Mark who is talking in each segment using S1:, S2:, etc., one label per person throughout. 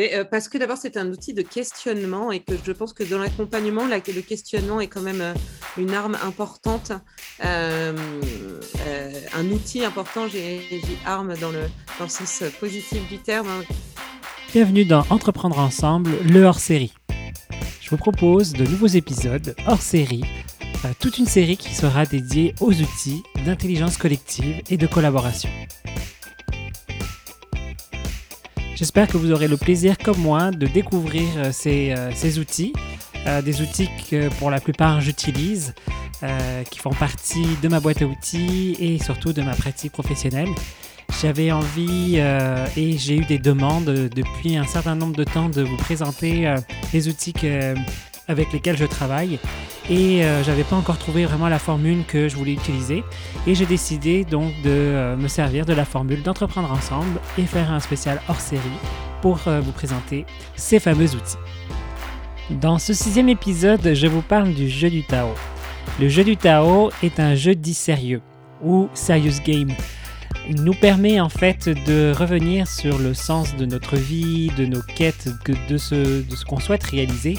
S1: Euh, parce que d'abord, c'est un outil de questionnement et que je pense que dans l'accompagnement, le questionnement est quand même euh, une arme importante, euh, un outil important, j'ai arme dans le, dans le sens positif du terme.
S2: Bienvenue dans Entreprendre ensemble, le hors-série. Je vous propose de nouveaux épisodes hors-série, toute une série qui sera dédiée aux outils d'intelligence collective et de collaboration. J'espère que vous aurez le plaisir, comme moi, de découvrir euh, ces, euh, ces outils, euh, des outils que pour la plupart j'utilise, qui font partie de ma boîte à outils et surtout de ma pratique professionnelle. J'avais envie et j'ai eu des demandes depuis un certain nombre de temps de vous présenter les outils que, avec lesquels je travaille et euh, j'avais pas encore trouvé vraiment la formule que je voulais utiliser et j'ai décidé donc de euh, me servir de la formule d'entreprendre ensemble et faire un spécial hors série pour euh, vous présenter ces fameux outils. Dans ce sixième épisode, je vous parle du jeu du Tao. Le jeu du Tao est un jeu dit sérieux ou serious game il nous permet en fait de revenir sur le sens de notre vie, de nos quêtes, de ce, de ce qu'on souhaite réaliser.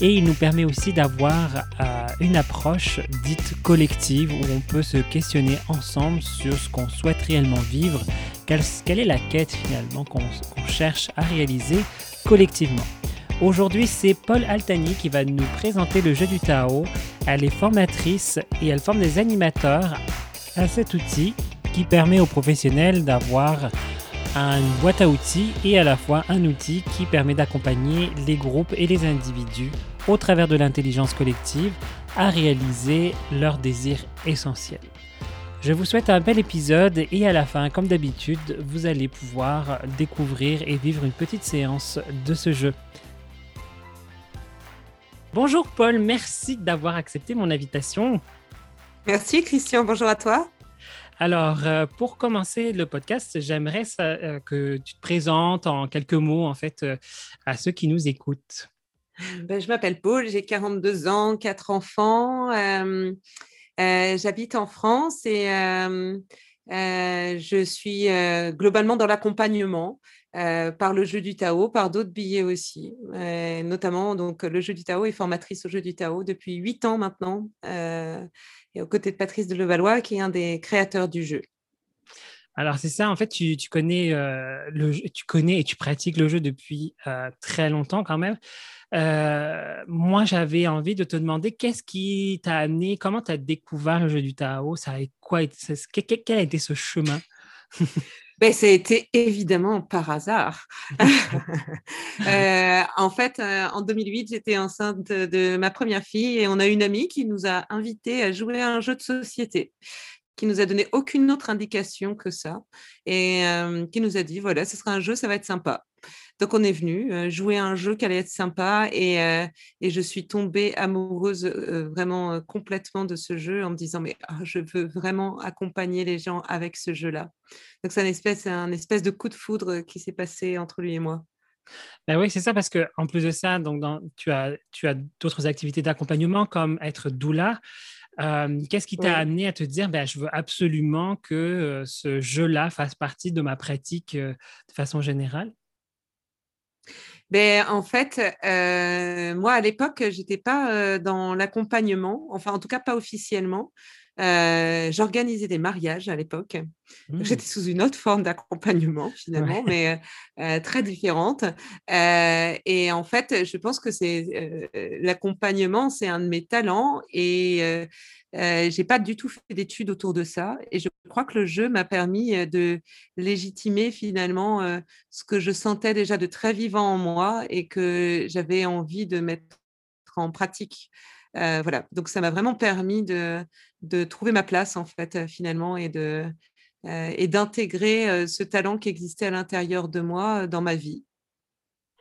S2: Et il nous permet aussi d'avoir euh, une approche dite collective où on peut se questionner ensemble sur ce qu'on souhaite réellement vivre, quelle, quelle est la quête finalement qu'on cherche à réaliser collectivement. Aujourd'hui, c'est Paul Altani qui va nous présenter le jeu du Tao. Elle est formatrice et elle forme des animateurs à cet outil qui permet aux professionnels d'avoir une boîte à outils et à la fois un outil qui permet d'accompagner les groupes et les individus au travers de l'intelligence collective à réaliser leurs désirs essentiels. Je vous souhaite un bel épisode et à la fin, comme d'habitude, vous allez pouvoir découvrir et vivre une petite séance de ce jeu. Bonjour Paul, merci d'avoir accepté mon invitation.
S1: Merci Christian, bonjour à toi.
S2: Alors, euh, pour commencer le podcast, j'aimerais euh, que tu te présentes en quelques mots, en fait, euh, à ceux qui nous écoutent.
S1: Ben, je m'appelle Paul, j'ai 42 ans, quatre enfants. J'habite en France et je suis globalement dans l'accompagnement. par le jeu du Tao, par d'autres billets aussi, notamment donc le jeu du Tao est formatrice au jeu du Tao depuis huit ans maintenant et aux côtés de Patrice de Levallois, qui est un des créateurs du jeu.
S2: Alors c'est ça, en fait, tu, connais, euh, le tu connais et tu pratiques le jeu depuis euh, très longtemps quand même. Euh, moi, j'avais envie de te demander qu'est-ce qui t'a amené, comment tu as découvert le jeu du Tao, ça a quoi, quel a été ce chemin?
S1: Ben, ça a été évidemment par hasard. Euh, en fait, euh, en 2008, j'étais enceinte de, ma première fille et on a une amie qui nous a invités à jouer à un jeu de société qui nous a donné aucune autre indication que ça et euh, qui nous a dit voilà, ce sera un jeu, ça va être sympa. Donc on est venu jouer à un jeu qui allait être sympa et, et je suis tombée amoureuse vraiment complètement de ce jeu en me disant mais ah, je veux vraiment accompagner les gens avec ce jeu-là. Donc c'est un espèce, un espèce de coup de foudre qui s'est passé entre lui et moi.
S2: Ben oui, c'est ça, parce qu'en plus de ça, donc dans, tu as, tu as d'autres activités d'accompagnement comme être doula. Qu'est-ce qui t'a amené à te dire, ben, je veux absolument que ce jeu-là fasse partie de ma pratique de façon générale?
S1: Ben, en fait, euh, moi, à l'époque, je n'étais pas euh, dans l'accompagnement, enfin, en tout cas, pas officiellement. Euh, j'organisais des mariages à l'époque. Mmh. J'étais sous une autre forme d'accompagnement finalement, mais très différente. et en fait, je pense que c'est l'accompagnement, c'est un de mes talents et euh, j'ai pas du tout fait d'études autour de ça et je crois que le jeu m'a permis euh, de légitimer finalement euh, ce que je sentais déjà de très vivant en moi et que j'avais envie de mettre en pratique. Voilà, donc ça m'a vraiment permis de, de, trouver ma place en fait finalement et de et d'intégrer ce talent qui existait à l'intérieur de moi dans ma vie.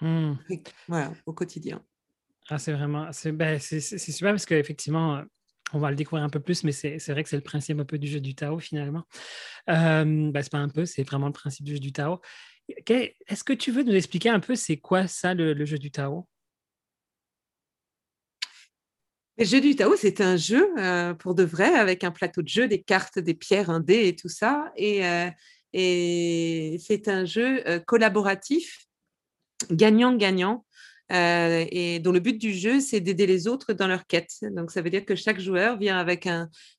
S1: Mmh. Voilà, au quotidien.
S2: Ah, c'est vraiment, c'est ben, super parce qu'effectivement, on va le découvrir un peu plus, mais c'est vrai que c'est le principe un peu du jeu du Tao finalement. Euh, ben, c'est pas un peu, c'est vraiment le principe du jeu du Tao. Est-ce que tu veux nous expliquer un peu c'est quoi ça le, jeu du Tao?
S1: Le jeu du Tao, c'est un jeu euh, pour de vrai avec un plateau de jeu, des cartes, des pierres, un dé et tout ça. Et, euh, et c'est un jeu euh, collaboratif gagnant-gagnant. Euh, et dont le but du jeu, c'est d'aider les autres dans leur quête. Donc, ça veut dire que chaque joueur vient avec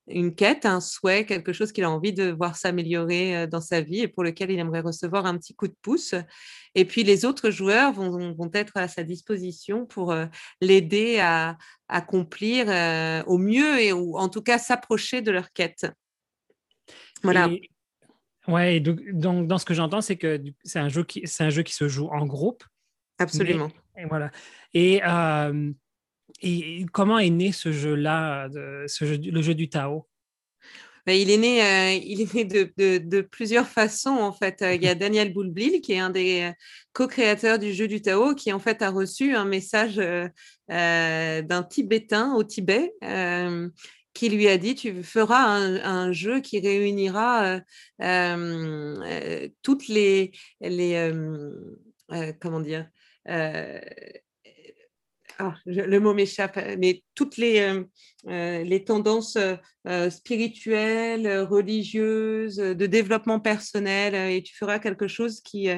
S1: une quête, un souhait, quelque chose qu'il a envie de voir s'améliorer euh, dans sa vie et pour lequel il aimerait recevoir un petit coup de pouce. Et puis, les autres joueurs vont, vont être à sa disposition pour euh, l'aider à, accomplir au mieux et ou en tout cas s'approcher de leur quête.
S2: Voilà. ouais, donc, donc, dans ce que j'entends, c'est que c'est un, jeu qui, un jeu qui se joue en groupe.
S1: Absolument.
S2: Et voilà. Euh, et, comment est né ce jeu-là, le jeu du Tao?
S1: Ben, il est né, euh, il est né de, plusieurs façons en fait. Euh, il y a Daniel Boulblil qui est un des co-créateurs du jeu du Tao qui en fait a reçu un message d'un Tibétain au Tibet qui lui a dit tu feras un, jeu qui réunira toutes les comment dire ah, le mot m'échappe, mais toutes les, euh, euh, les tendances euh, spirituelles, religieuses, de développement personnel, et tu feras quelque chose qui,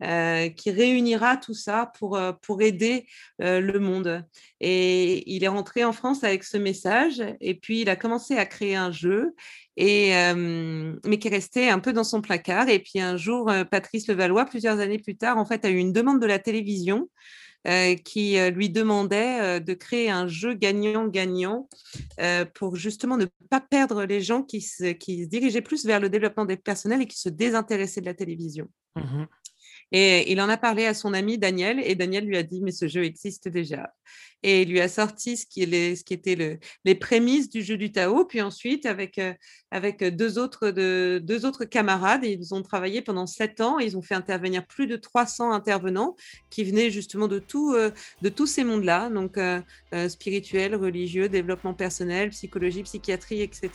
S1: qui réunira tout ça pour, pour aider le monde. Et il est rentré en France avec ce message, et puis il a commencé à créer un jeu, et, mais qui restait un peu dans son placard. Et puis un jour, Patrice Levallois, plusieurs années plus tard, en fait, a eu une demande de la télévision euh, qui euh, lui demandait euh, de créer un jeu gagnant-gagnant pour justement ne pas perdre les gens qui se, qui se dirigeaient plus vers le développement des personnels et qui se désintéressaient de la télévision. Mmh et il en a parlé à son ami Daniel, et Daniel lui a dit, mais ce jeu existe déjà. Et il lui a sorti ce qui, est ce qui était le, les prémices du jeu du Tao. Puis ensuite, avec, euh, avec deux, autres de, deux autres camarades, ils ont travaillé pendant sept ans. Ils ont fait intervenir plus de 300 intervenants qui venaient justement de, tout, euh, de tous ces mondes-là, donc euh, spirituel, religieux, développement personnel, psychologie, psychiatrie, etc.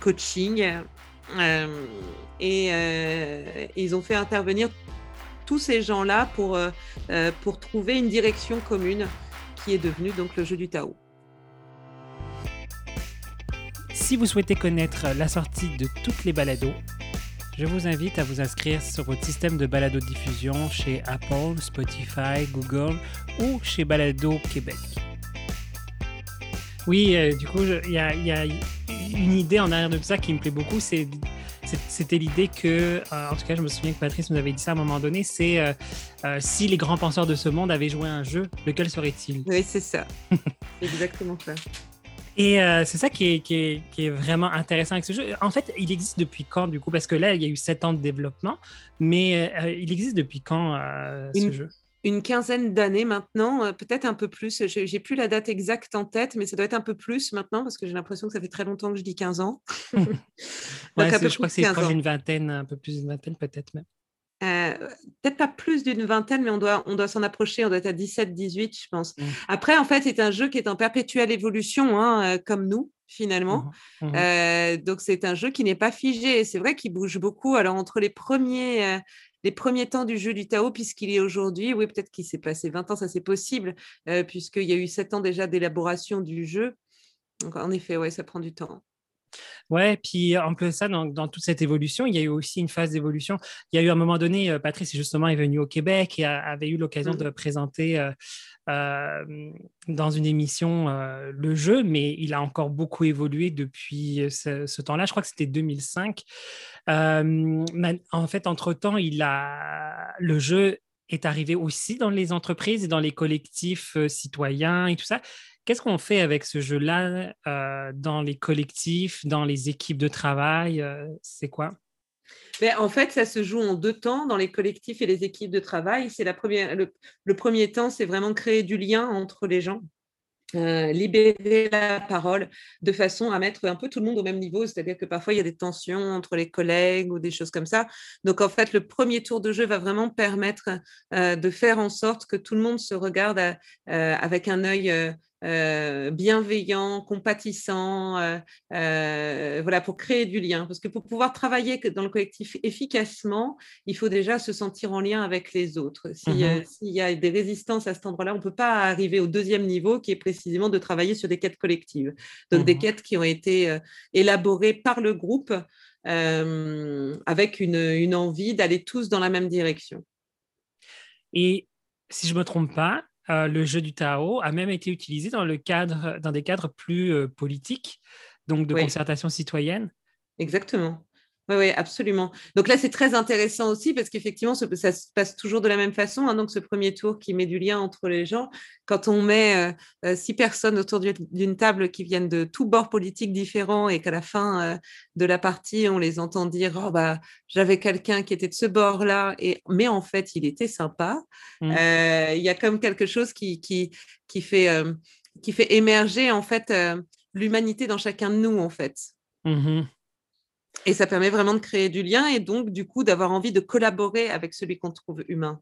S1: coaching. et ils ont fait intervenir tous ces gens-là pour, euh, euh, pour trouver une direction commune qui est devenue donc le jeu du Tao.
S2: Si vous souhaitez connaître la sortie de toutes les balados, je vous invite à vous inscrire sur votre système de balado diffusion chez Apple, Spotify, Google ou chez Balado Québec. Oui, euh, du coup, il y, y, a une idée en arrière de ça qui me plaît beaucoup, c'est c'était l'idée que, euh, en tout cas, je me souviens que Patrice nous avait dit ça à un moment donné, c'est euh, euh, si les grands penseurs de ce monde avaient joué un jeu, lequel serait-il?
S1: Oui, c'est ça. exactement ça.
S2: Et c'est ça qui est, qui, est, qui est, vraiment intéressant avec ce jeu. En fait, il existe depuis quand, du coup? Parce que là, il y a eu sept ans de développement, mais il existe depuis quand ce jeu?
S1: Une quinzaine d'années maintenant, euh, peut-être un peu plus. J'ai plus la date exacte en tête, mais ça doit être un peu plus maintenant parce que j'ai l'impression que ça fait très longtemps que je dis 15 ans.
S2: ouais, je crois que c'est une vingtaine, un peu plus d'une vingtaine peut-être même.
S1: Euh, peut-être pas plus d'une vingtaine, mais on doit, on doit s'en approcher. On doit être à 17, 18, je pense. Mmh. Après, en fait, c'est un jeu qui est en perpétuelle évolution, hein, euh, comme nous, finalement. Mmh mmh donc, c'est un jeu qui n'est pas figé. C'est vrai qu'il bouge beaucoup. Alors, entre les premiers, les premiers temps du jeu du Tao, puisqu'il est aujourd'hui, oui, peut-être qu'il s'est passé 20 ans, ça c'est possible, euh, puisqu'il y a eu 7 ans déjà d'élaboration du jeu. Donc, en effet, ouais, ça prend du temps.
S2: Ouais, puis en plus de ça, dans, toute cette évolution, il y a eu aussi une phase d'évolution. Il y a eu un moment donné, euh, Patrice justement est venu au Québec et avait eu l'occasion mmh. de présenter euh, euh, dans une émission le jeu, mais il a encore beaucoup évolué depuis ce, temps-là. Je crois que c'était 2005. en fait, entre-temps, il a le jeu est arrivé aussi dans les entreprises et dans les collectifs citoyens et tout ça. Qu'est-ce qu'on fait avec ce jeu-là euh, dans les collectifs, dans les équipes de travail euh, C'est quoi?
S1: Ben, en fait, ça se joue en deux temps dans les collectifs et les équipes de travail. C'est la première, le, premier temps, c'est vraiment créer du lien entre les gens. Euh, libérer la parole de façon à mettre un peu tout le monde au même niveau, c'est-à-dire que parfois il y a des tensions entre les collègues ou des choses comme ça. Donc en fait, le premier tour de jeu va vraiment permettre de faire en sorte que tout le monde se regarde avec un œil euh, bienveillant, compatissant, euh, euh, voilà, pour créer du lien. Parce que pour pouvoir travailler dans le collectif efficacement, il faut déjà se sentir en lien avec les autres. Mmh s'il y a des résistances à cet endroit-là, on ne peut pas arriver au deuxième niveau, qui est précisément de travailler sur des quêtes collectives. Donc des mmh quêtes qui ont été élaborées par le groupe avec une, une envie d'aller tous dans la même direction.
S2: Et si je ne me trompe pas, le jeu du Tao a même été utilisé dans, le cadre, dans des cadres plus politiques, donc de concertation citoyenne.
S1: Exactement. Oui, oui, absolument. Donc là, c'est très intéressant aussi parce qu'effectivement, ça se passe toujours de la même façon. Hein. donc, ce premier tour qui met du lien entre les gens, quand on met euh, euh, six personnes autour d'une table qui viennent de tous bords politiques différents et qu'à la fin euh, de la partie, on les entend dire Oh, bah, j'avais quelqu'un qui était de ce bord-là, et... mais en fait, il était sympa. Mmh. Il y a comme quelque chose qui, qui, qui, fait, qui fait émerger en fait l'humanité dans chacun de nous, en fait. Mmh et ça permet vraiment de créer du lien et donc, du coup, d'avoir envie de collaborer avec celui qu'on trouve humain.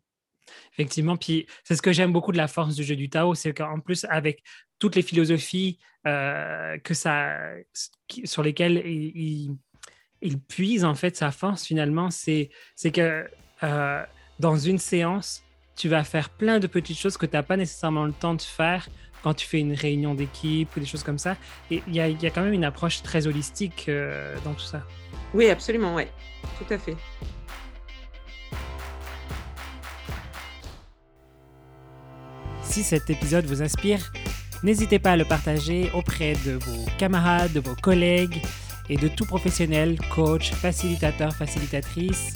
S2: Effectivement, puis c'est ce que j'aime beaucoup de la force du jeu du Tao, c'est qu'en plus, avec toutes les philosophies euh, que ça, sur lesquelles il, puise en fait sa force finalement, c'est que euh, dans une séance, tu vas faire plein de petites choses que tu n'as pas nécessairement le temps de faire quand tu fais une réunion d'équipe ou des choses comme ça. Et il y, y a, quand même une approche très holistique euh, dans tout ça.
S1: Oui, absolument, oui, tout à fait.
S2: Si cet épisode vous inspire, n'hésitez pas à le partager auprès de vos camarades, de vos collègues et de tout professionnel, coach, facilitateur, facilitatrice,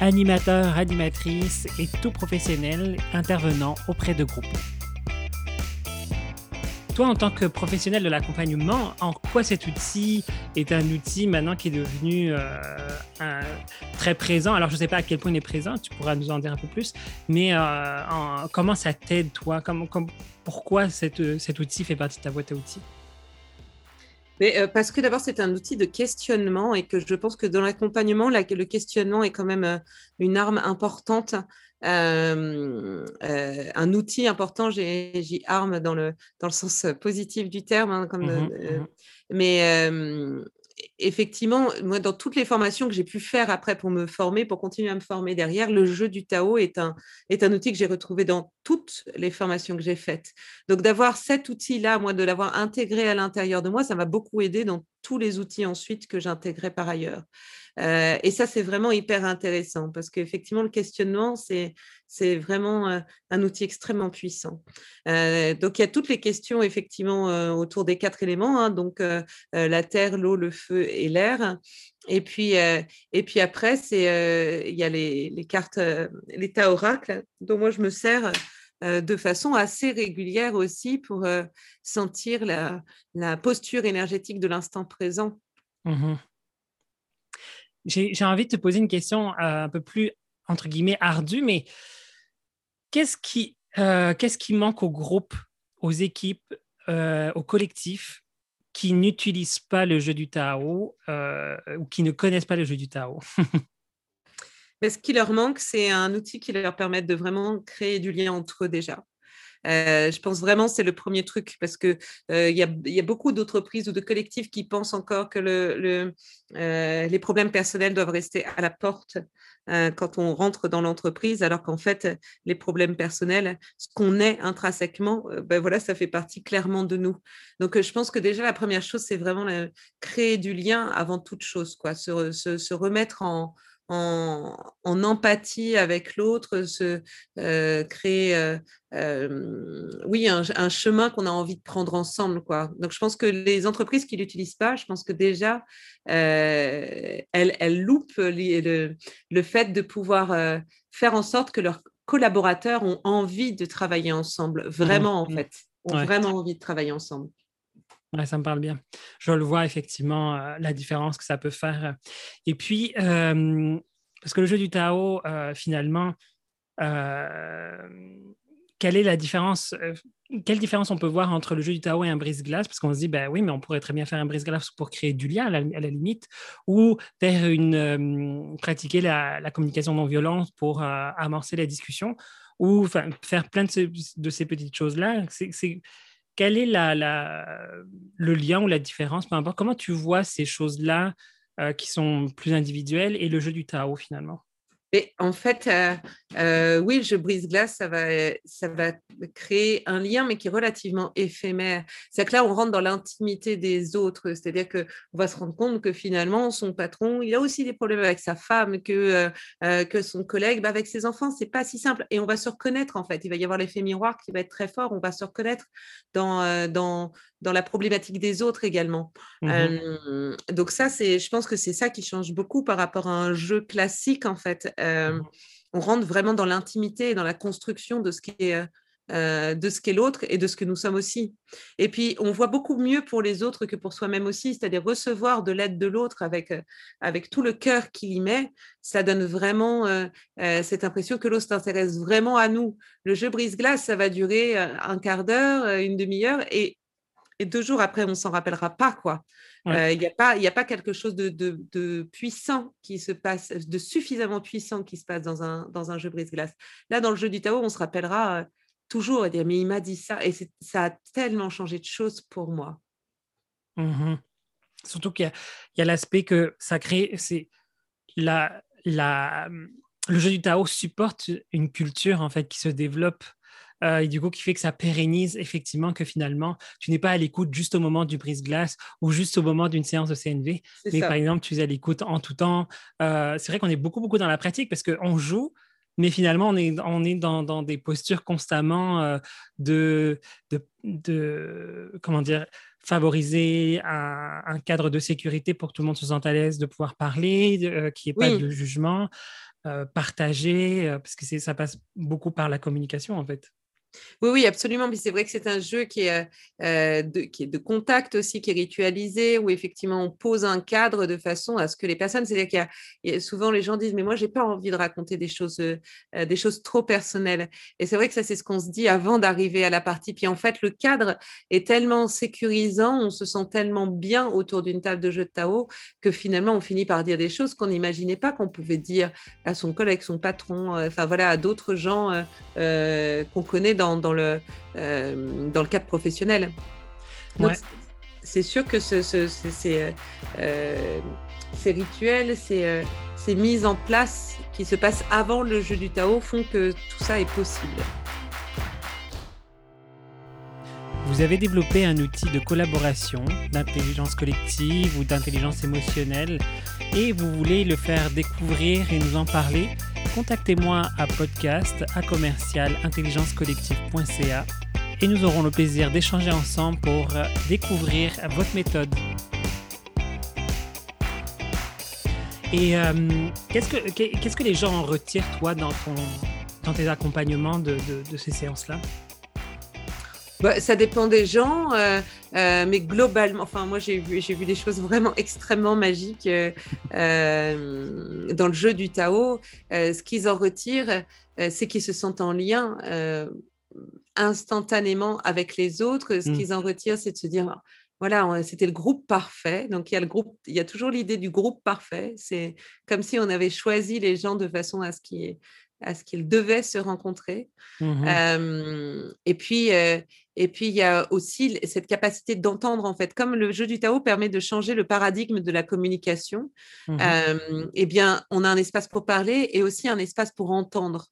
S2: animateur, animatrice et tout professionnel intervenant auprès de groupes. Toi, en tant que professionnel de l'accompagnement, en quoi cet outil est un outil maintenant qui est devenu euh, très présent? Alors, je ne sais pas à quel point il est présent, tu pourras nous en dire un peu plus, mais euh, comment ça t'aide, toi? Pourquoi cet outil fait partie de ta boîte à outils?
S1: Mais, euh, parce que d'abord, c'est un outil de questionnement et que je pense que dans l'accompagnement, le questionnement est quand même une arme importante euh, euh, un outil important, j'y arme dans le, dans le sens positif du terme, hein, comme, mmh mmh mais effectivement, moi, dans toutes les formations que j'ai pu faire après pour me former, pour continuer à me former derrière, le jeu du Tao est un, est un outil que j'ai retrouvé dans toutes les formations que j'ai faites. Donc, d'avoir cet outil-là, moi, de l'avoir intégré à l'intérieur de moi, ça m'a beaucoup aidé dans tous les outils ensuite que j'intégrais par ailleurs. Euh, et ça, c'est vraiment hyper intéressant parce qu'effectivement, le questionnement, c'est, vraiment euh, un outil extrêmement puissant. Euh, donc, il y a toutes les questions, effectivement, autour des quatre éléments, hein, donc la terre, l'eau, le feu et l'air. Et puis, et puis après, il y a les, les cartes, l'état oracle, dont moi, je me sers de façon assez régulière aussi pour sentir la, posture énergétique de l'instant présent.
S2: Mmh j'ai envie de te poser une question euh, un peu plus, entre guillemets, ardue, mais qu'est-ce qui, euh, qu'est-ce qui manque au groupe, aux équipes, euh, au collectif qui n'utilisent pas le jeu du Tao ou qui ne connaissent pas le jeu du Tao?
S1: Ce qui leur manque, c'est un outil qui leur permette de vraiment créer du lien entre eux déjà. Euh, je pense vraiment c'est le premier truc parce que euh, y, a, beaucoup d'entreprises ou de collectifs qui pensent encore que euh, les problèmes personnels doivent rester à la porte quand on rentre dans l'entreprise, alors qu'en fait les problèmes personnels, ce qu'on est intrinsèquement, ben voilà, ça fait partie clairement de nous. Donc je pense que déjà la première chose c'est vraiment créer du lien avant toute chose, quoi, se remettre en en, empathie avec l'autre, se euh, créer euh, euh, oui, un, chemin qu'on a envie de prendre ensemble. Quoi. Donc, je pense que les entreprises qui ne l'utilisent pas, je pense que déjà, elles, elles, loupent le, le, fait de pouvoir faire en sorte que leurs collaborateurs ont envie de travailler ensemble, mmh vraiment en mmh. fait, ont vraiment envie de travailler ensemble
S2: ça me parle bien. Je le vois effectivement, euh, la différence que ça peut faire. Et puis, euh, parce que le jeu du Tao, euh, finalement, quelle est la différence Quelle différence on peut voir entre le jeu du Tao et un brise-glace? Parce qu'on se dit, ben oui, mais on pourrait très bien faire un brise-glace pour créer du lien à la, limite, ou faire une, pratiquer la, communication non violente pour amorcer la discussion, ou faire plein de, de ces petites choses-là. C'est quel est le lien ou la différence, peu importe, comment tu vois ces choses-là euh, qui sont plus individuelles et le jeu du Tao finalement?
S1: Et en fait, euh, euh, oui, le jeu brise-glace, ça va, ça va créer un lien, mais qui est relativement éphémère. C'est que là, on rentre dans l'intimité des autres, c'est-à-dire qu'on va se rendre compte que finalement, son patron, il a aussi des problèmes avec sa femme, que, euh, euh, que son collègue, bah, avec ses enfants, c'est pas si simple. Et on va se reconnaître, en fait. Il va y avoir l'effet miroir qui va être très fort. On va se reconnaître dans, euh, dans, dans la problématique des autres également. Mmh donc ça, c'est, je pense que c'est ça qui change beaucoup par rapport à un jeu classique, en fait. Mmh on rentre vraiment dans l'intimité et dans la construction de ce qui est euh, de ce qu'est l'autre et de ce que nous sommes aussi. Et puis, on voit beaucoup mieux pour les autres que pour soi-même aussi, c'est-à-dire recevoir de l'aide de l'autre avec, euh, avec tout le cœur qu'il y met, ça donne vraiment euh, cette impression que l'autre s'intéresse vraiment à nous. Le jeu brise-glace, ça va durer un quart d'heure, une demi-heure, et, deux jours après, on s'en rappellera pas, quoi. Il n'y a, pas, a pas quelque chose de, de, puissant qui se passe, de suffisamment puissant qui se passe dans un, dans un jeu brise-glace. Là, dans le jeu du Tao, on se rappellera toujours à dire mais il m'a dit ça et ça a tellement changé de choses pour moi.
S2: Mmh Surtout qu'il y a, l'aspect que ça crée, c'est la, la, le jeu du Tao supporte une culture en fait qui se développe euh, et du coup qui fait que ça pérennise effectivement que finalement tu n'es pas à l'écoute juste au moment du brise-glace ou juste au moment d'une séance de CNV, mais par exemple tu es à l'écoute en tout temps. Euh, c'est vrai qu'on est beaucoup beaucoup dans la pratique parce qu'on joue mais finalement, on est, on est dans, dans des postures constamment euh, de, de, de, comment dire, favoriser un, un, cadre de sécurité pour que tout le monde se sente à l'aise de pouvoir parler, euh, qu'il n'y ait pas de jugement, euh, partager, parce que ça passe beaucoup par la communication, en fait.
S1: Oui, oui, absolument. Mais c'est vrai que c'est un jeu qui est, euh, de, qui est de contact aussi, qui est ritualisé, où effectivement on pose un cadre de façon à ce que les personnes, c'est-à-dire qu'il y, a souvent les gens disent, mais moi, j'ai pas envie de raconter des choses, euh, des choses trop personnelles. Et c'est vrai que ça, c'est ce qu'on se dit avant d'arriver à la partie. Puis en fait, le cadre est tellement sécurisant, on se sent tellement bien autour d'une table de jeu de Tao que finalement, on finit par dire des choses qu'on n'imaginait pas qu'on pouvait dire à son collègue, son patron, euh, enfin voilà, à d'autres gens qu'on connaît dans dans, le, euh, dans le cadre professionnel. C'est sûr que ce, ce, ces, euh, ces rituels, ces, euh, ces mises en place qui se passent avant le jeu du Tao font que tout ça est possible.
S2: Vous avez développé un outil de collaboration, d'intelligence collective ou d'intelligence émotionnelle et vous voulez le faire découvrir et nous en parler contactez-moi à podcast à commercial intelligencecollective.ca et nous aurons le plaisir d'échanger ensemble pour découvrir votre méthode. Et euh, qu'est-ce, que, les gens en retirent, toi, dans, ton, dans tes accompagnements de, de ces séances-là?
S1: Bah, ça dépend des gens, euh, euh, mais globalement, enfin moi j'ai vu, j'ai vu des choses vraiment extrêmement magiques euh, dans le jeu du Tao. ce qu'ils en retirent, c'est qu'ils se sentent en lien instantanément avec les autres. Ce mmh. qu'ils en retirent, c'est de se dire voilà, c'était le groupe parfait. Donc, il y a le groupe, il y a toujours l'idée du groupe parfait. C'est comme si on avait choisi les gens de façon à ce qu'ils à ce qu'ils devaient se rencontrer. Mmh et puis, et puis, il y a aussi cette capacité d'entendre, en fait, comme le jeu du Tao permet de changer le paradigme de la communication, mmh eh bien, on a un espace pour parler et aussi un espace pour entendre.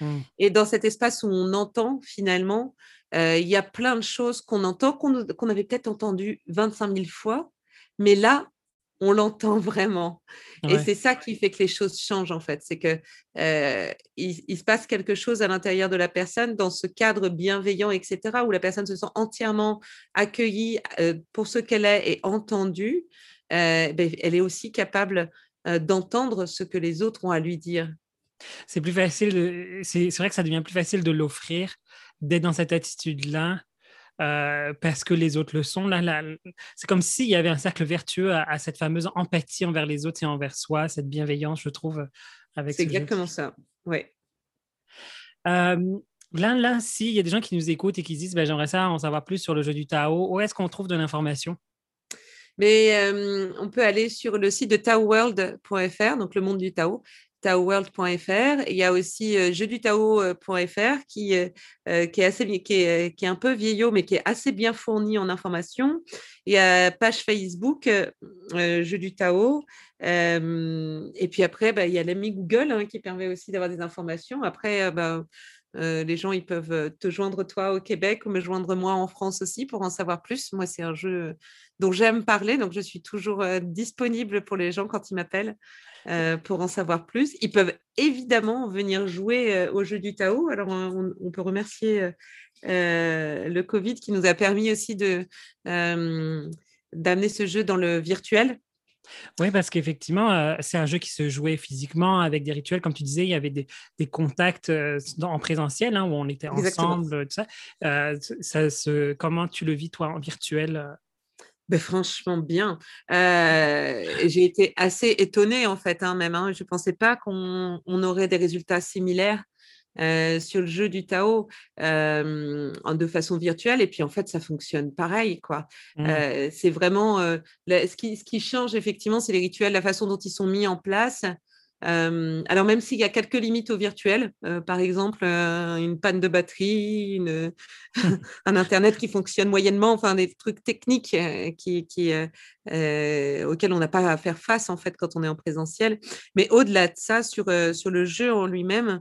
S1: Mmh. Et dans cet espace où on entend, finalement, il y a plein de choses qu'on entend, qu'on avait peut-être entendu 25 000 fois, mais là, on l'entend vraiment. Et c'est ça qui fait que les choses changent en fait. C'est que euh, il, se passe quelque chose à l'intérieur de la personne dans ce cadre bienveillant, etc., où la personne se sent entièrement accueillie euh, pour ce qu'elle est et entendue. Euh, ben, elle est aussi capable d'entendre ce que les autres ont à lui dire.
S2: C'est plus facile. C'est vrai que ça devient plus facile de l'offrir, d'être dans cette attitude-là euh, parce que les autres le sont. Là, c'est comme s'il y avait un cercle vertueux à, cette fameuse empathie envers les autres et envers soi, cette bienveillance, je trouve.
S1: avec C'est exactement ça, oui.
S2: Euh, là, là, s'il y a des gens qui nous écoutent et qui disent ben, J'aimerais ça en savoir plus sur le jeu du Tao, où est-ce qu'on trouve de l'information?
S1: Mais euh, on peut aller sur le site de taoworld.fr, donc le monde du Tao, taoworld.fr. Il y a aussi euh, jeudutao.fr qui, euh, euh, qui, est assez, qui, est, un peu vieillot, mais qui est assez bien fourni en information. Il y a page Facebook, euh, du Tao. et puis après, bah, il y a l'ami Google hein, qui permet aussi d'avoir des informations. Après, bah, les gens, ils peuvent te joindre toi au Québec ou me joindre moi en France aussi pour en savoir plus. Moi, c'est un jeu dont j'aime parler, donc je suis toujours disponible pour les gens quand ils m'appellent pour en savoir plus. Ils peuvent évidemment venir jouer au jeu du Tao. Alors, on, peut remercier le Covid qui nous a permis aussi de d'amener ce jeu dans le virtuel
S2: oui, parce qu'effectivement, euh, c'est un jeu qui se jouait physiquement avec des rituels. Comme tu disais, il y avait des, contacts euh, en présentiel hein, où on était ensemble. Tout ça. Euh, ça comment tu le vis, toi, en virtuel
S1: ben, franchement, bien. J'ai été assez étonnée, en fait, hein, même. Hein. Je ne pensais pas qu'on aurait des résultats similaires euh, sur le jeu du Tao euh, de façon virtuelle et puis en fait ça fonctionne pareil quoi. Mmh. Euh, c'est vraiment ce, qui, ce qui change effectivement c'est les rituels, la façon dont ils sont mis en place. Alors même s'il y a quelques limites au virtuel, par exemple une panne de batterie, une, un internet qui fonctionne moyennement, enfin des trucs techniques qui, qui auxquels on n'a pas à faire face en fait quand on est en présentiel. Mais au-delà de ça, sur, sur le jeu en lui-même,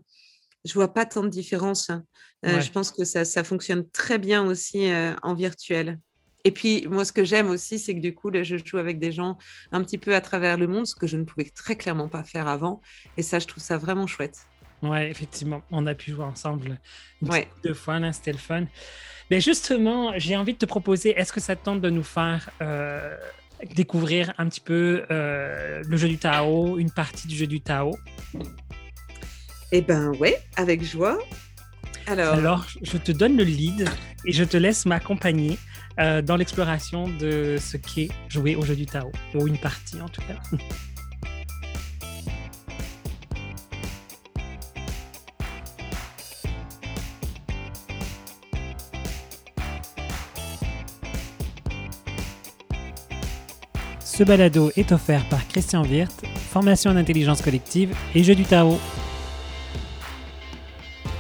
S1: je vois pas tant de différence. Hein. Je pense que ça, ça, fonctionne très bien aussi en virtuel. Et puis, moi, ce que j'aime aussi, c'est que du coup, je joue avec des gens un petit peu à travers le monde, ce que je ne pouvais très clairement pas faire avant. Et ça, je trouve ça vraiment chouette.
S2: Oui, effectivement, on a pu jouer ensemble deux fois, là, c'était le fun. Mais justement, j'ai envie de te proposer, est-ce que ça te tente de nous faire euh, découvrir un petit peu le jeu du Tao, une partie du jeu du Tao?
S1: Eh ben ouais, avec joie.
S2: Alors... Alors, je te donne le lead et je te laisse m'accompagner euh, dans l'exploration de ce qu'est jouer au jeu du Tao, ou une partie en tout cas. Ce balado est offert par Christian Wirth, formation en intelligence collective et jeu du Tao.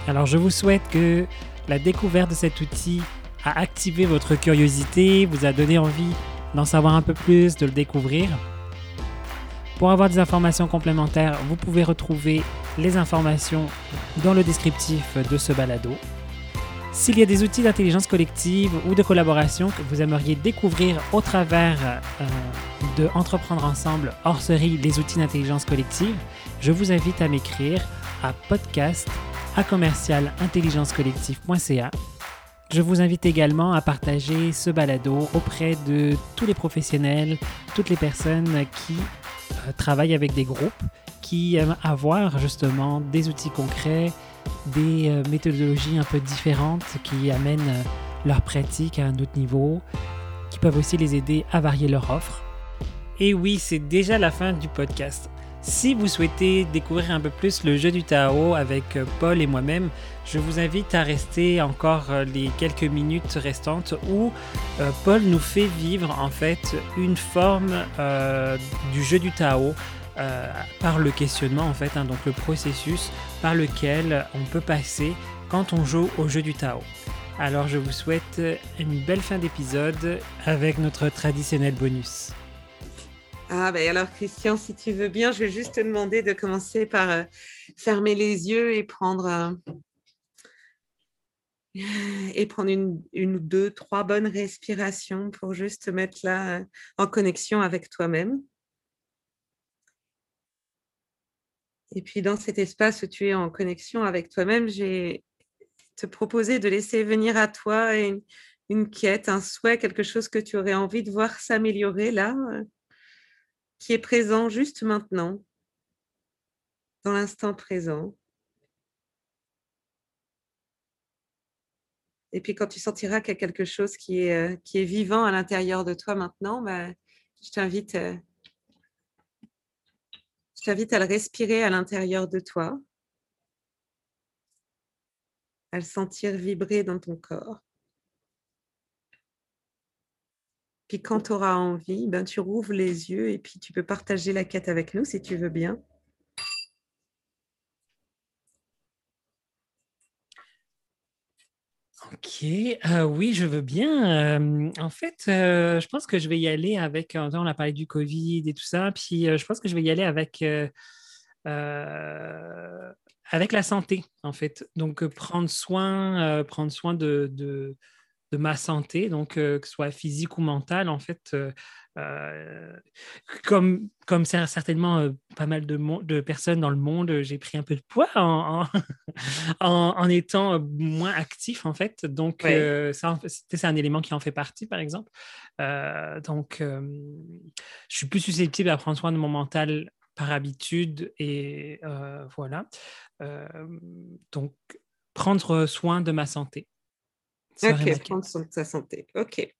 S2: Alors je vous souhaite que la découverte de cet outil a activé votre curiosité, vous a donné envie d'en savoir un peu plus, de le découvrir. Pour avoir des informations complémentaires, vous pouvez retrouver les informations dans le descriptif de ce balado. S'il y a des outils d'intelligence collective ou de collaboration que vous aimeriez découvrir au travers euh, de Entreprendre ensemble hors série les outils d'intelligence collective, je vous invite à m'écrire à podcast à commercialintelligencecollective.ca. Je vous invite également à partager ce balado auprès de tous les professionnels, toutes les personnes qui euh, travaillent avec des groupes, qui aiment avoir justement des outils concrets, des euh, méthodologies un peu différentes qui amènent euh, leur pratique à un autre niveau, qui peuvent aussi les aider à varier leur offre. Et oui, c'est déjà la fin du podcast. Si vous souhaitez découvrir un peu plus le jeu du Tao avec euh, Paul et moi-même, je vous invite à rester encore euh, les quelques minutes restantes où euh, Paul nous fait vivre en fait une forme du jeu du Tao par le questionnement en fait, hein, donc le processus par lequel on peut passer quand on joue au jeu du Tao. Alors je vous souhaite une belle fin d'épisode avec notre traditionnel bonus.
S1: Ah, ben alors, Christian, si tu veux bien, je vais juste te demander de commencer par euh, fermer les yeux et prendre, euh, une, une, deux, trois bonnes respirations pour juste te mettre là euh, en connexion avec toi-même. Et puis, dans cet espace où tu es en connexion avec toi-même, j'ai te proposé de laisser venir à toi une quête, un souhait, quelque chose que tu aurais envie de voir s'améliorer là qui est présent juste maintenant, dans l'instant présent. Et puis quand tu sentiras qu'il y a quelque chose qui est, euh, vivant à l'intérieur de toi maintenant, bah, je t'invite euh, je t'invite à le respirer à l'intérieur de toi, à le sentir vibrer dans ton corps. Quand tu auras envie, ben, tu rouvres les yeux et puis tu peux partager la quête avec nous si tu veux bien.
S2: Ok, euh, oui, je veux bien. Euh, en fait, euh, je pense que je vais y aller avec. On a parlé du Covid et tout ça, puis je pense que je vais y aller avec avec la santé, en fait. Donc, prendre soin, prendre soin de, de, ma santé, donc que ce soit physique ou mentale, en fait, euh, comme, comme certainement euh, pas mal de, de, personnes dans le monde, euh, j'ai pris un peu de poids en, en, étant moins actif, en fait. Donc, ça, c'est un élément qui en fait partie, par exemple. donc, je suis plus susceptible à prendre soin de mon mental par habitude et voilà. donc, prendre soin de ma santé.
S1: Ok, prendre soin de sa santé. Ok.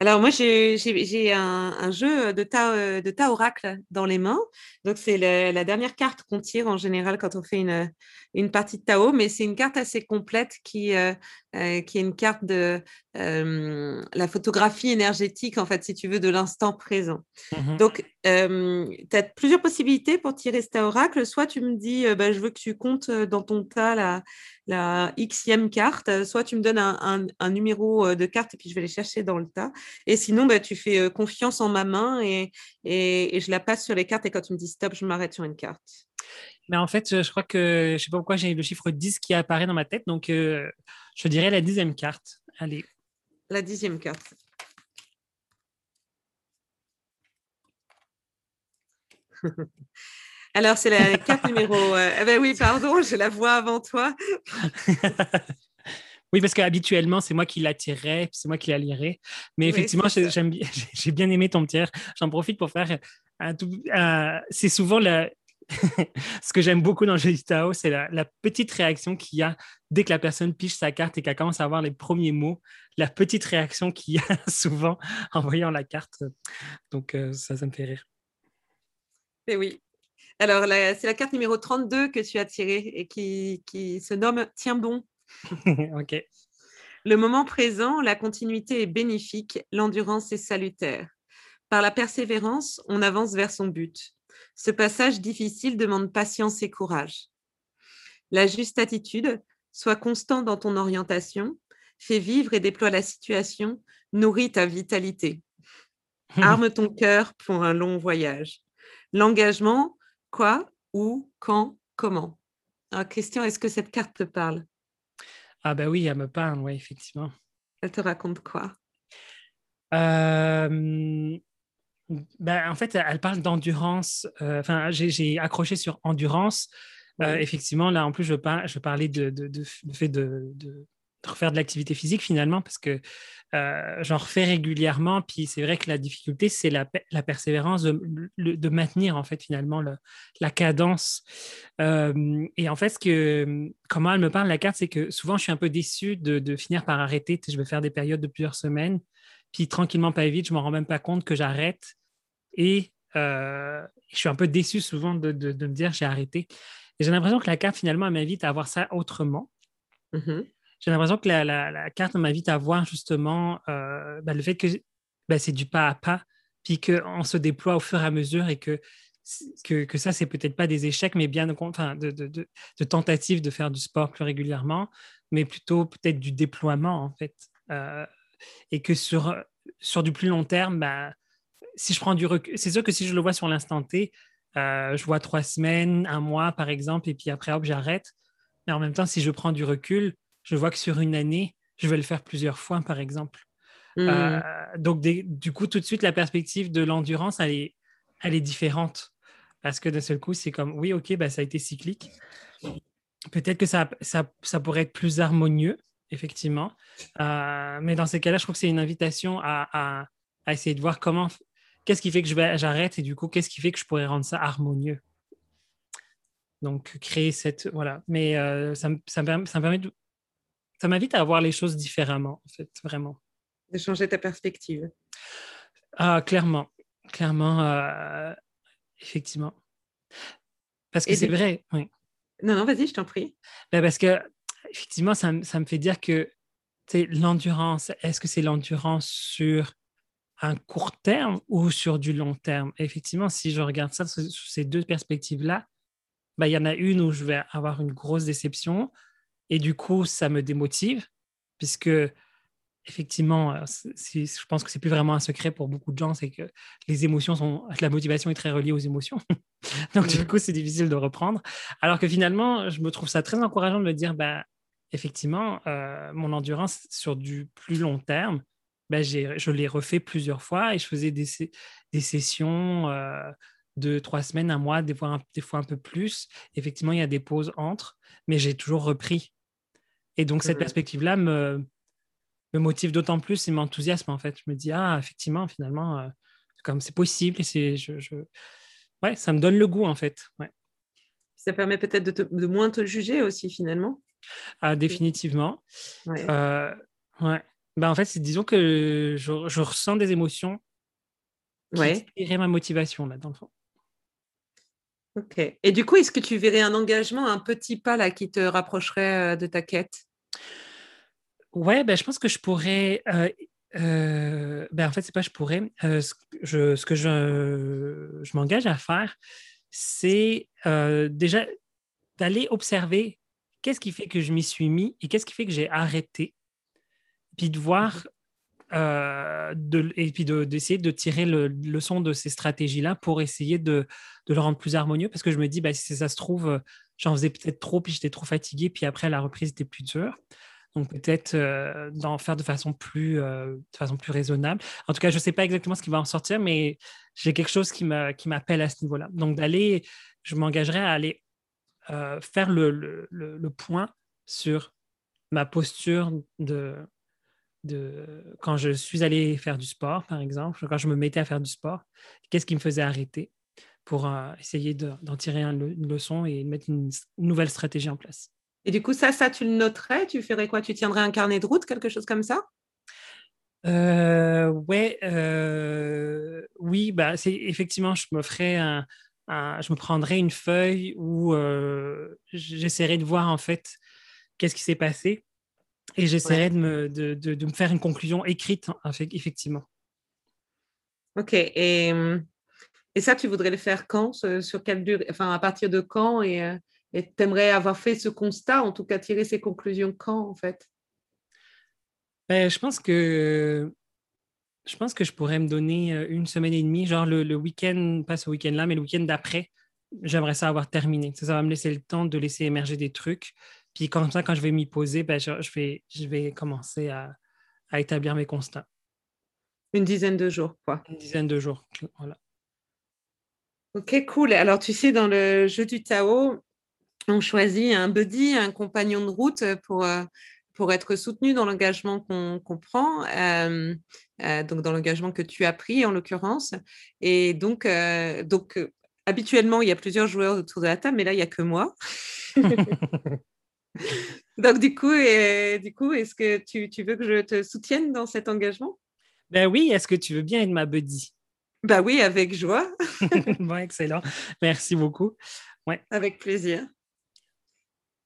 S1: Alors moi, j'ai un, jeu de tas, euh, de tas oracle dans les mains. Donc c'est la dernière carte qu'on tire en général quand on fait une, une partie de Tao, mais c'est une carte assez complète qui, euh, euh, qui est une carte de la photographie énergétique, en fait, si tu veux, de l'instant présent. Mmh Donc, tu as plusieurs possibilités pour tirer cet oracle. Soit tu me dis, bah, je veux que tu comptes dans ton tas la, la xème carte, soit tu me donnes un, un, numéro de carte et puis je vais les chercher dans le tas. Et sinon, bah, tu fais confiance en ma main et, et, et je la passe sur les cartes et quand tu me dis stop, je m'arrête sur une carte.
S2: Mais en fait, je crois que je sais pas pourquoi j'ai le chiffre 10 qui apparaît dans ma tête. Donc, euh, je dirais la dixième carte. Allez.
S1: La dixième carte. Alors, c'est la carte numéro. Euh, eh ben oui, pardon, je la vois avant toi.
S2: oui, parce qu'habituellement, c'est moi qui la tirerais, c'est moi qui la lirais. Mais effectivement, j'ai bien aimé ton tir. J'en profite pour faire un tout. c'est souvent la, ce que j'aime beaucoup dans le jeu du Tao, c'est la, petite réaction qu'il y a dès que la personne piche sa carte et qu'elle commence à avoir les premiers mots, la petite réaction qu'il y a souvent en voyant la carte. Donc, euh, ça, ça me fait rire.
S1: Et eh oui. Alors, c'est la carte numéro 32 que tu as tirée et qui, qui se nomme Tiens bon.
S2: OK.
S1: Le moment présent, la continuité est bénéfique, l'endurance est salutaire. Par la persévérance, on avance vers son but. Ce passage difficile demande patience et courage. La juste attitude, sois constant dans ton orientation, fais vivre et déploie la situation, nourris ta vitalité. Arme ton cœur pour un long voyage. L'engagement, quoi, où, quand, comment? Alors, question, est-ce que cette carte te parle?
S2: Ah ben oui, elle me parle, oui, effectivement.
S1: Elle te raconte quoi?
S2: Euh, ben, en fait, elle parle d'endurance. Euh, enfin, j'ai accroché sur endurance. Euh, effectivement, là, en plus, je, je parlais de, de, fait de, refaire de l'activité physique finalement, parce que euh, j'en refais régulièrement. Puis c'est vrai que la difficulté, c'est la, persévérance de, maintenir en fait finalement la cadence. et en fait, ce que, comment elle me parle, la carte, c'est que souvent, je suis un peu déçu de, finir par arrêter. Je vais faire des périodes de plusieurs semaines. Puis tranquillement, pas vite, je m'en rends même pas compte que j'arrête. Et euh, je suis un peu déçu souvent de, me dire j'ai arrêté. Et j'ai l'impression que la carte, finalement, m'invite à voir ça autrement. Mm-hmm. J'ai l'impression que la, carte m'invite à voir justement euh, ben, le fait que ben, c'est du pas à pas, puis qu'on se déploie au fur et à mesure et que, que, que ça, c'est peut-être pas des échecs, mais bien enfin, de, tentatives de faire du sport plus régulièrement, mais plutôt peut-être du déploiement, en fait. Euh, et que sur, sur du plus long terme, ben, si je prends du recul, c'est sûr que si je le vois sur l'instant T, euh, je vois trois semaines, un mois par exemple, et puis après, hop, j'arrête. Mais en même temps, si je prends du recul, je vois que sur une année, je vais le faire plusieurs fois, par exemple. Hmm. Euh, donc, du coup, tout de suite, la perspective de l'endurance, elle est, elle est différente. Parce que d'un seul coup, c'est comme, oui, OK, bah, ça a été cyclique. Peut-être que ça, ça, ça, pourrait être plus harmonieux, effectivement. Euh, mais dans ces cas-là, je trouve que c'est une invitation à, à, à, essayer de voir comment qu'est-ce qui fait que j'arrête et du coup, qu'est-ce qui fait que je pourrais rendre ça harmonieux Donc, créer cette. Voilà. Mais euh, ça, ça, me permet de. Ça m'invite à voir les choses différemment, en fait, vraiment.
S1: De changer ta perspective.
S2: Ah, clairement. Clairement, euh, effectivement. Parce que c'est vrai. Oui.
S1: Non, non, vas-y, je t'en prie.
S2: Ben parce que, effectivement, ça, ça me fait dire que l'endurance, est-ce que c'est l'endurance sur un court terme ou sur du long terme? effectivement, si je regarde ça sous ces deux perspectives-là, bah, il y en a une où je vais avoir une grosse déception et du coup, ça me démotive puisque effectivement, euh, je pense que c'est plus vraiment un secret pour beaucoup de gens, c'est que les émotions sont, la motivation est très reliée aux émotions. Donc, du mmh. coup, c'est difficile de reprendre. Alors que finalement, je me trouve ça très encourageant de me dire, bah, effectivement, euh, mon endurance sur du plus long terme, bah, je l'ai refait plusieurs fois et je faisais des, des sessions euh, de trois semaines, un mois, des fois, un, des fois un peu plus. Effectivement, il y a des pauses entre, mais j'ai toujours repris. Et donc, cette mmh. perspective-là me, me motive d'autant plus et m'enthousiasme en fait. Je me dis, ah, effectivement, finalement, euh, comme c'est possible, et c'est, je, je, Ouais, ça me donne le goût en fait. Ouais.
S1: Ça permet peut-être de, de, moins te juger aussi finalement.
S2: Ah, définitivement. Ouais. Euh, ouais. Ben, en fait, c'est, disons que je, je, ressens des émotions qui ouais. ma motivation là dans le fond.
S1: Ok. Et du coup, est-ce que tu verrais un engagement, un petit pas là qui te rapprocherait euh, de ta quête?
S2: Ouais, ben, je pense que je pourrais. Euh, euh, ben en fait, c'est pas je pourrais. Euh, ce, que je, je m'engage à faire, c'est déjà d'aller observer qu'est-ce qui fait que je m'y suis mis et qu'est-ce qui fait que j'ai arrêté. Puis de voir. De, et puis d'essayer de, tirer le, leçon de ces stratégies-là pour essayer de, de, le rendre plus harmonieux parce que je me dis, ben, si ça se trouve, j'en faisais peut-être trop, puis j'étais trop fatigué, puis après la reprise était plus dure. Donc peut-être euh, d'en faire de façon, plus, euh, de façon plus raisonnable. En tout cas, je ne sais pas exactement ce qui va en sortir, mais j'ai quelque chose qui m'appelle à ce niveau-là. Donc d'aller, je m'engagerai à aller euh, faire le, le, point sur ma posture de, de quand je suis allé faire du sport, par exemple, quand je me mettais à faire du sport, qu'est-ce qui me faisait arrêter pour essayer d'en tirer une leçon et mettre une nouvelle stratégie en place?
S1: Et du coup, ça, ça, tu le noterais? Tu ferais quoi? Tu tiendrais un carnet de route, quelque chose comme ça?
S2: Euh, ouais, euh, oui, bah, c'est effectivement, je me ferais un, je me prendrais une feuille où euh, j'essaierais de voir en fait qu'est-ce qui s'est passé et j'essaierais de, me, de, de, me faire une conclusion écrite, effectivement.
S1: Ok, et, et ça, tu voudrais le faire quand Sur quelle durée Enfin, à partir de quand et, et tu aimerais avoir fait ce constat, en tout cas tirer ces conclusions quand, en fait?
S2: Ben, Je pense que je pense que je pourrais me donner euh, une semaine et demie, genre le, week-end, pas ce week-end-là, mais le week-end d'après, j'aimerais ça avoir terminé. Ça, va me laisser le temps de laisser émerger des trucs. Puis comme ça, quand je vais m'y poser, ben, je, vais, je vais commencer à, à, établir mes constats.
S1: Une dizaine de jours, quoi.
S2: Une dizaine de jours, voilà.
S1: Ok, cool. Alors, tu sais, dans le jeu du Tao, on choisit un buddy, un compagnon de route pour, euh, pour être soutenu dans l'engagement qu'on prend, euh, euh, donc dans l'engagement que tu as pris en l'occurrence. Et donc, donc habituellement, il y a plusieurs joueurs autour de la table, mais là, il n'y a que moi. donc, du coup, et, du coup est-ce que tu, tu, veux que je te soutienne dans cet engagement?
S2: Ben oui, est-ce que tu veux bien être ma buddy?
S1: Ben oui, avec joie.
S2: bon, excellent. Merci beaucoup. Ouais.
S1: Avec plaisir.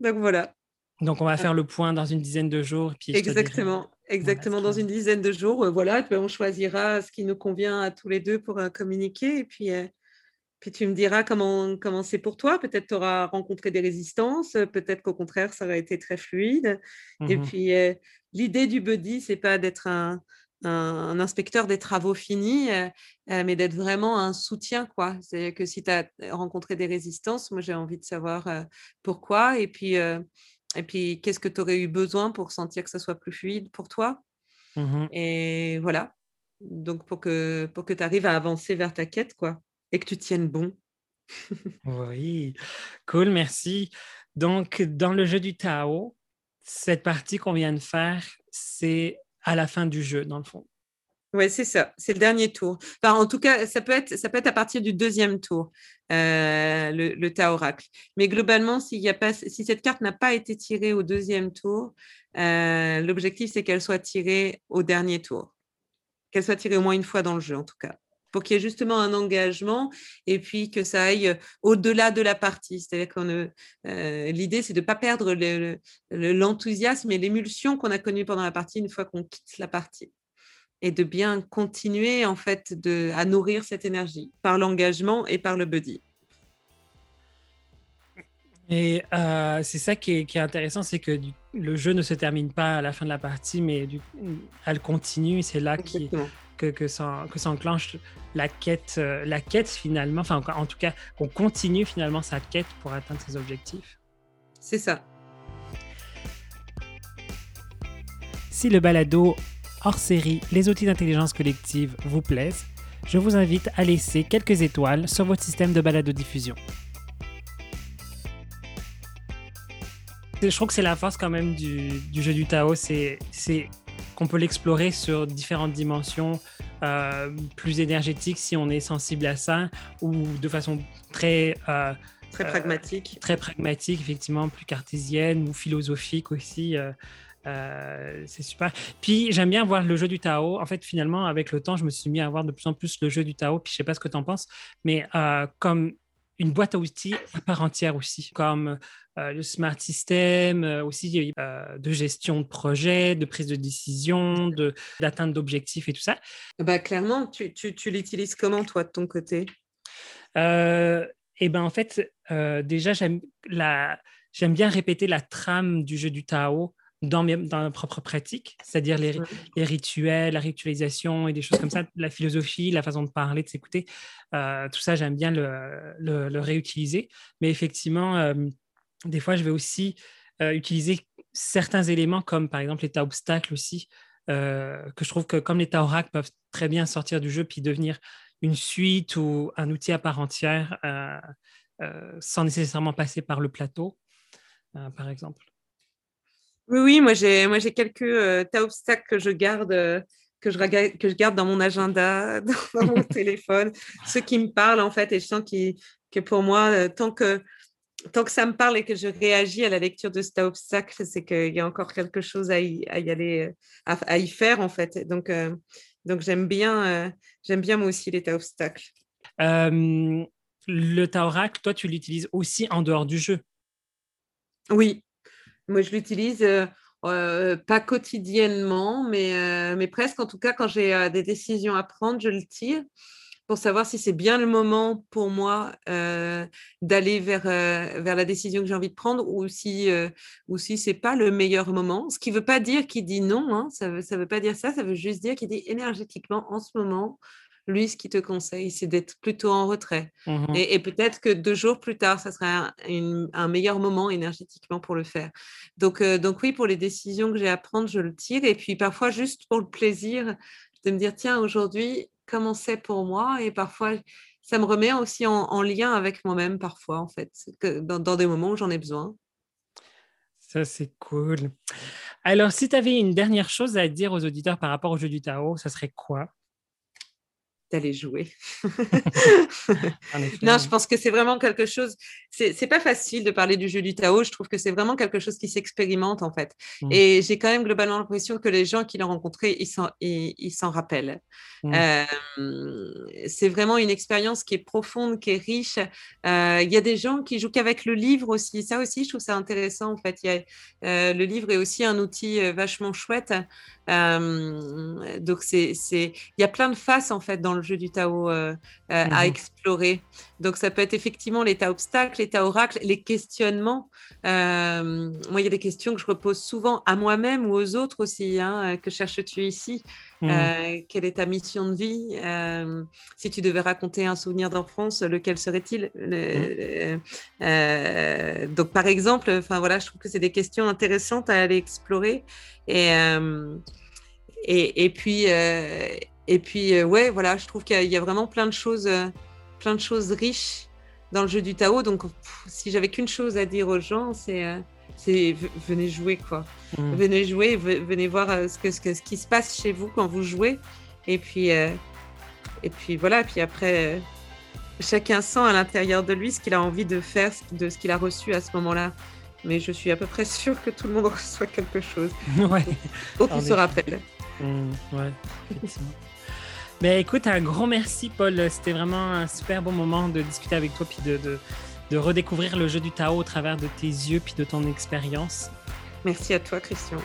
S1: Donc voilà.
S2: Donc on va faire le point dans une dizaine de jours.
S1: Puis exactement, exactement dans une dizaine de jours. Euh, voilà, on choisira ce qui nous convient à tous les deux pour euh, communiquer. Et puis, euh, puis tu me diras comment comment c'est pour toi. Peut-être tu auras rencontré des résistances. Peut-être qu'au contraire, ça aurait été très fluide. Et mmh puis l'idée du buddy, c'est pas d'être un, un, inspecteur des travaux finis, euh, euh, mais d'être vraiment un soutien. quoi. C'est que si tu as rencontré des résistances, moi j'ai envie de savoir euh, pourquoi et puis, et puis qu'est-ce que tu aurais eu besoin pour sentir que ça soit plus fluide pour toi? Mmh et voilà. Donc pour que, pour que tu arrives à avancer vers ta quête quoi, et que tu tiennes bon.
S2: oui, cool, merci. Donc, dans le jeu du Tao, cette partie qu'on vient de faire, c'est à la fin du jeu, dans le fond.
S1: Oui, c'est ça. C'est le dernier tour. Enfin, en tout cas, ça peut être, ça peut être à partir du deuxième tour, euh, le, le tas oracle. Mais globalement, s'il y a pas, si cette carte n'a pas été tirée au deuxième tour, euh, l'objectif, c'est qu'elle soit tirée au dernier tour. Qu'elle soit tirée au moins une fois dans le jeu, en tout cas pour qu'il y ait justement un engagement et puis que ça aille au-delà de la partie. C'est-à-dire que euh, l'idée, c'est de ne pas perdre l'enthousiasme et l'émulsion qu'on a connue pendant la partie une fois qu'on quitte la partie et de bien continuer en fait de, à nourrir cette énergie par l'engagement et par le buddy.
S2: Et euh, c'est ça qui est, intéressant, c'est que le jeu ne se termine pas à la fin de la partie, mais du, elle continue. C'est là qui, que, que, s'enclenche la quête, euh, la quête finalement, enfin en tout cas, qu'on continue finalement sa quête pour atteindre ses objectifs.
S1: C'est ça.
S2: Si le balado hors série Les outils d'intelligence collective vous plaisent, je vous invite à laisser quelques étoiles sur votre système de balado diffusion. Je trouve que c'est la force quand même du, jeu du Tao, c'est qu'on peut l'explorer sur différentes dimensions, euh, plus énergétiques si on est sensible à ça, ou de façon très...
S1: Euh, très pragmatique.
S2: Euh, très pragmatique, effectivement, plus cartésienne ou philosophique aussi. c'est super. Puis j'aime bien voir le jeu du Tao. En fait, finalement, avec le temps, je me suis mis à voir de plus en plus le jeu du Tao. Puis je sais pas ce que tu en penses, mais comme une boîte à outils à part entière aussi, comme euh, le smart system, euh, aussi euh, de gestion de projet, de prise de décision, d'atteinte d'objectifs et tout ça.
S1: Bah, clairement, tu, tu, tu l'utilises comment, toi, de ton côté?
S2: Eh ben, en fait, déjà, j'aime bien répéter la trame du jeu du Tao dans, dans ma propre pratique, c'est-à-dire les, les, rituels, la ritualisation et des choses comme ça, la philosophie, la façon de parler, de s'écouter, tout ça, j'aime bien le, le, le, réutiliser. Mais effectivement, des fois, je vais aussi euh, utiliser certains éléments comme par exemple l'état obstacle aussi, euh, que je trouve que comme l'état oracle peuvent très bien sortir du jeu puis devenir une suite ou un outil à part entière euh, sans nécessairement passer par le plateau, par exemple.
S1: Oui, oui, moi j'ai moi j'ai quelques tas obstacles que je garde que je, que je garde dans mon agenda, dans, mon téléphone, ceux qui me parlent en fait, et je sens que pour moi, tant que tant que ça me parle et que je réagis à la lecture de cet obstacle, c'est qu'il y a encore quelque chose à y, aller, euh, à, y faire en fait. Donc, euh, donc j'aime bien, euh, j'aime bien moi aussi l'état obstacle.
S2: le Taorac, toi, tu l'utilises aussi en dehors du jeu?
S1: Oui, moi je l'utilise pas quotidiennement, mais, mais presque. En tout cas, quand j'ai des décisions à prendre, je le tire pour savoir si c'est bien le moment pour moi euh, d'aller vers, euh, vers la décision que j'ai envie de prendre ou si, euh, si ce n'est pas le meilleur moment. Ce qui ne veut pas dire qu'il dit non, hein, ça ne veut, ça veut pas dire ça, ça veut juste dire qu'il dit énergétiquement en ce moment, lui, ce qu'il te conseille, c'est d'être plutôt en retrait. Mmh et, peut-être que deux jours plus tard, ça sera un, un, meilleur moment énergétiquement pour le faire. Donc, donc oui, pour les décisions que j'ai à prendre, je le tire. Et puis parfois, juste pour le plaisir de me dire, tiens, aujourd'hui, comment c'est pour moi? Et parfois ça me remet aussi en, lien avec moi-même parfois en fait que dans, dans, des moments où j'en ai besoin.
S2: Ça c'est cool. Alors si tu avais une dernière chose à dire aux auditeurs par rapport au jeu du Tao, ça serait quoi?
S1: D'aller jouer. non, je pense que c'est vraiment quelque chose. C'est pas facile de parler du jeu du Tao. Je trouve que c'est vraiment quelque chose qui s'expérimente en fait. Mmh. Et j'ai quand même globalement l'impression que les gens qui l'ont rencontré, ils s'en rappellent. Mmh. Euh, c'est vraiment une expérience qui est profonde, qui est riche. Euh, il y a des gens qui jouent qu'avec le livre aussi. Ça aussi, je trouve ça intéressant en fait. Y a, euh, le livre est aussi un outil vachement chouette. donc c'est, il y a plein de faces en fait dans le jeu du Tao euh, euh, à mmh explorer. Donc ça peut être effectivement l'état obstacle, l'état oracle, les questionnements. Euh, moi, il y a des questions que je repose souvent à moi-même ou aux autres aussi. Hein, que cherches-tu ici? Mmh. Quelle est ta mission de vie? Si tu devais raconter un souvenir d'enfance, lequel serait-il? Mmh. Donc par exemple, enfin voilà, je trouve que c'est des questions intéressantes à aller explorer. Et, et, et, puis, et puis, euh, ouais, voilà, je trouve qu'il y, a vraiment plein de choses, euh, plein de choses riches dans le jeu du Tao. Donc, si j'avais qu'une chose à dire aux gens, c'est euh, venez jouer, quoi. Mmh. Venez jouer, venez voir ce, que, ce, que, ce qui se passe chez vous quand vous jouez. Et puis, et puis voilà, puis après, chacun sent à l'intérieur de lui ce qu'il a envie de faire, de ce qu'il a reçu à ce moment-là. Mais je suis à peu près sûre que tout le monde reçoit quelque chose.
S2: Ouais.
S1: Faut qu'il se rappelle.
S2: Mmh, ouais, effectivement. Mais écoute, un grand merci, Paul. C'était vraiment un super bon moment de discuter avec toi puis de, de, redécouvrir le jeu du Tao au travers de tes yeux puis de ton expérience.
S1: Merci à toi, Christian.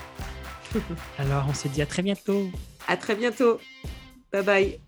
S2: Alors, on se dit à très bientôt.
S1: À très bientôt. Bye bye.